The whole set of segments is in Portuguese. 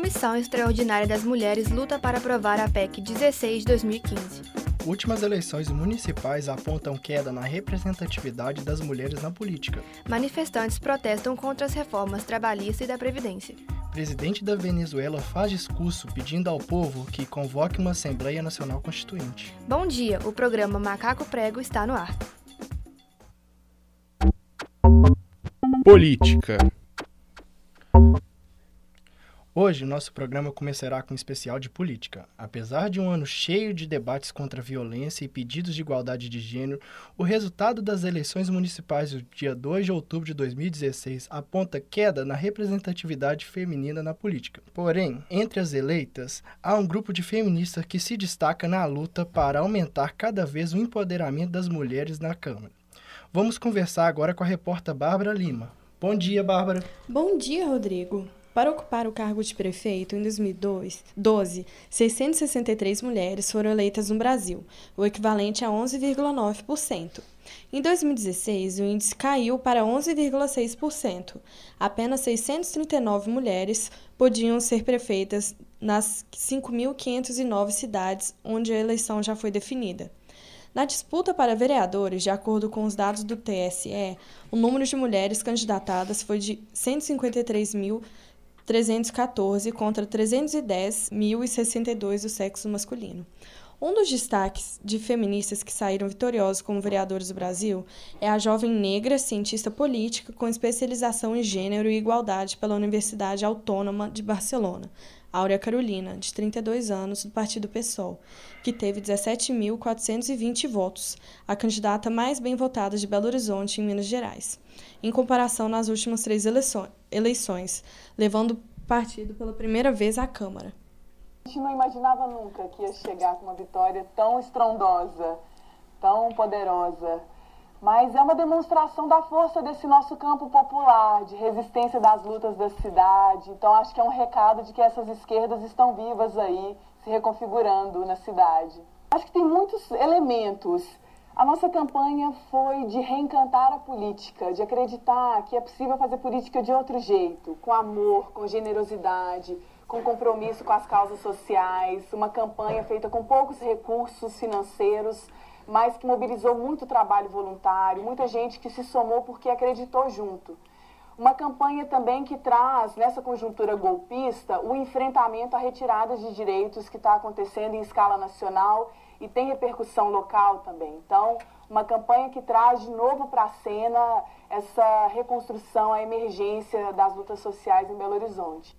Comissão Extraordinária das Mulheres luta para aprovar a PEC 16 de 2015. Últimas eleições municipais apontam queda na representatividade das mulheres na política. Manifestantes protestam contra as reformas trabalhistas e da Previdência. Presidente da Venezuela faz discurso pedindo ao povo que convoque uma Assembleia Nacional Constituinte. Bom dia, o programa Macaco Prego está no ar. Política. Hoje, nosso programa começará com um especial de política. Apesar de um ano cheio de debates contra a violência e pedidos de igualdade de gênero, o resultado das eleições municipais do dia 2 de outubro de 2016 aponta queda na representatividade feminina na política. Porém, entre as eleitas, há um grupo de feministas que se destaca na luta para aumentar cada vez o empoderamento das mulheres na Câmara. Vamos conversar agora com a repórter Bárbara Lima. Bom dia, Bárbara. Bom dia, Rodrigo. Para ocupar o cargo de prefeito, em 2012, 663 mulheres foram eleitas no Brasil, o equivalente a 11,9%. Em 2016, o índice caiu para 11,6%. Apenas 639 mulheres podiam ser prefeitas nas 5.509 cidades onde a eleição já foi definida. Na disputa para vereadores, de acordo com os dados do TSE, o número de mulheres candidatadas foi de 153 mil 314 contra 310.062 do sexo masculino. Um dos destaques de feministas que saíram vitoriosos como vereadores do Brasil é a jovem negra cientista política com especialização em gênero e igualdade pela Universidade Autônoma de Barcelona, Áurea Carolina, de 32 anos, do Partido PSOL, que teve 17.420 votos, a candidata mais bem votada de Belo Horizonte, em Minas Gerais, em comparação nas últimas três eleições, levando o partido pela primeira vez à Câmara. A gente não imaginava nunca que ia chegar com uma vitória tão estrondosa, tão poderosa. Mas é uma demonstração da força desse nosso campo popular, de resistência das lutas da cidade. Então acho que é um recado de que essas esquerdas estão vivas aí, se reconfigurando na cidade. Acho que tem muitos elementos. A nossa campanha foi de reencantar a política, de acreditar que é possível fazer política de outro jeito, com amor, com generosidade, com compromisso com as causas sociais, uma campanha feita com poucos recursos financeiros, mas que mobilizou muito trabalho voluntário, muita gente que se somou porque acreditou junto. Uma campanha também que traz, nessa conjuntura golpista, o enfrentamento à retirada de direitos que está acontecendo em escala nacional e tem repercussão local também. Então, uma campanha que traz de novo para a cena essa reconstrução, a emergência das lutas sociais em Belo Horizonte.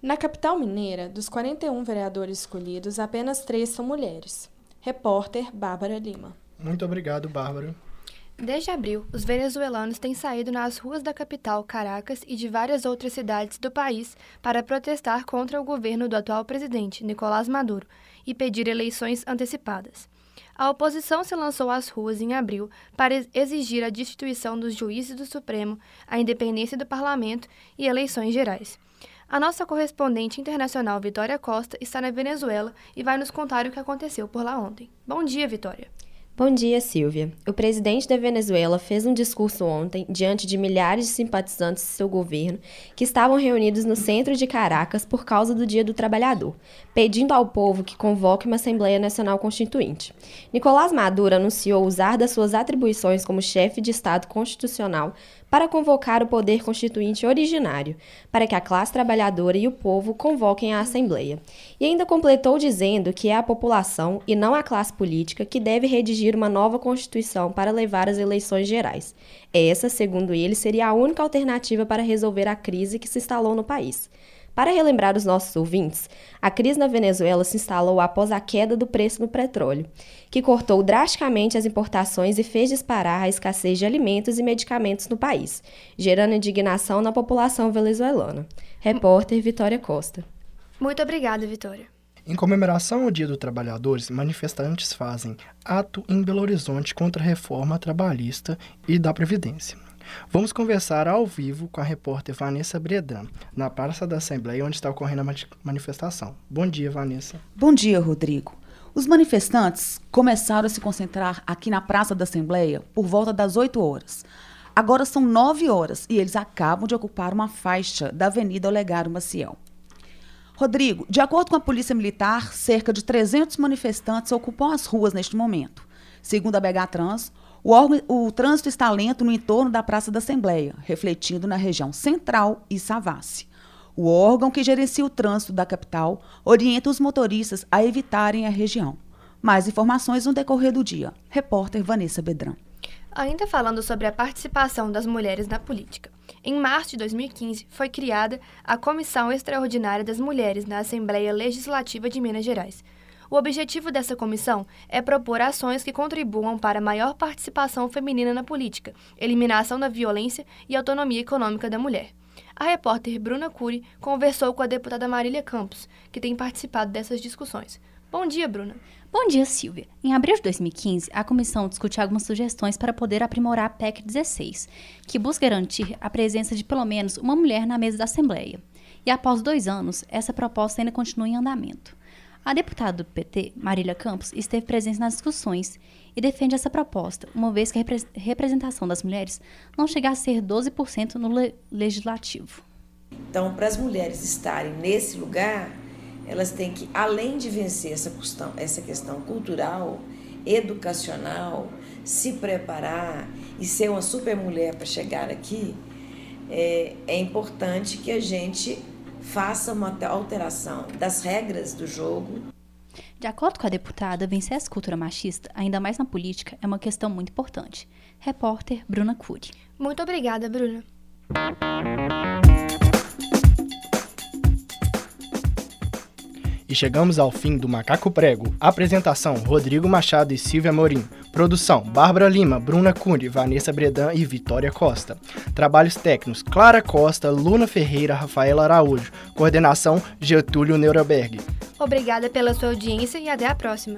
Na capital mineira, dos 41 vereadores escolhidos, apenas três são mulheres. Repórter Bárbara Lima. Muito obrigado, Bárbara. Desde abril, os venezuelanos têm saído nas ruas da capital, Caracas, e de várias outras cidades do país para protestar contra o governo do atual presidente, Nicolás Maduro, e pedir eleições antecipadas. A oposição se lançou às ruas em abril para exigir a destituição dos juízes do Supremo, a independência do parlamento e eleições gerais. A nossa correspondente internacional Vitória Costa está na Venezuela e vai nos contar o que aconteceu por lá ontem. Bom dia, Vitória. Bom dia, Silvia. O presidente da Venezuela fez um discurso ontem diante de milhares de simpatizantes de seu governo que estavam reunidos no centro de Caracas por causa do Dia do Trabalhador, pedindo ao povo que convoque uma Assembleia Nacional Constituinte. Nicolás Maduro anunciou usar das suas atribuições como chefe de Estado constitucional para convocar o poder constituinte originário, para que a classe trabalhadora e o povo convoquem a Assembleia. E ainda completou dizendo que é a população e não a classe política que deve redigir uma nova Constituição para levar às eleições gerais. Essa, segundo ele, seria a única alternativa para resolver a crise que se instalou no país. Para relembrar os nossos ouvintes, a crise na Venezuela se instalou após a queda do preço do petróleo, que cortou drasticamente as importações e fez disparar a escassez de alimentos e medicamentos no país, gerando indignação na população venezuelana. Repórter Vitória Costa. Muito obrigada, Vitória. Em comemoração ao Dia dos Trabalhadores, manifestantes fazem ato em Belo Horizonte contra a reforma trabalhista e da Previdência. Vamos conversar ao vivo com a repórter Vanessa Bredan, na Praça da Assembleia, onde está ocorrendo a manifestação. Bom dia, Vanessa. Bom dia, Rodrigo. Os manifestantes começaram a se concentrar aqui na Praça da Assembleia por volta das 8 horas. Agora são 9 horas e eles acabam de ocupar uma faixa da Avenida Olegário Maciel. Rodrigo, de acordo com a Polícia Militar, cerca de 300 manifestantes ocupam as ruas neste momento. Segundo a BH Trans, o, órgão, o trânsito está lento no entorno da Praça da Assembleia, refletindo na região central e Savassi. O órgão que gerencia o trânsito da capital orienta os motoristas a evitarem a região. Mais informações no decorrer do dia. Repórter Vanessa Bedran. Ainda falando sobre a participação das mulheres na política. Em março de 2015, foi criada a Comissão Extraordinária das Mulheres na Assembleia Legislativa de Minas Gerais. O objetivo dessa comissão é propor ações que contribuam para maior participação feminina na política, eliminação da violência e autonomia econômica da mulher. A repórter Bruna Cury conversou com a deputada Marília Campos, que tem participado dessas discussões. Bom dia, Bruna. Bom dia, Silvia. Em abril de 2015, a comissão discutiu algumas sugestões para poder aprimorar a PEC 16, que busca garantir a presença de pelo menos uma mulher na mesa da Assembleia. E após dois anos, essa proposta ainda continua em andamento. A deputada do PT, Marília Campos, esteve presente nas discussões e defende essa proposta, uma vez que a representação das mulheres não chega a ser 12% no le legislativo. Então, para as mulheres estarem nesse lugar, elas têm que, além de vencer essa questão, essa questão cultural, educacional, se preparar e ser uma super mulher para chegar aqui, é, é importante que a gente faça uma alteração das regras do jogo. De acordo com a deputada, vencer essa cultura machista, ainda mais na política, é uma questão muito importante. Repórter Bruna Cury. Muito obrigada, Bruna. E chegamos ao fim do Macaco Prego. Apresentação: Rodrigo Machado e Silvia Morim. Produção: Bárbara Lima, Bruna Cury, Vanessa Bredan e Vitória Costa. Trabalhos técnicos: Clara Costa, Luna Ferreira, Rafaela Araújo. Coordenação: Getúlio Neuroberg. Obrigada pela sua audiência e até a próxima.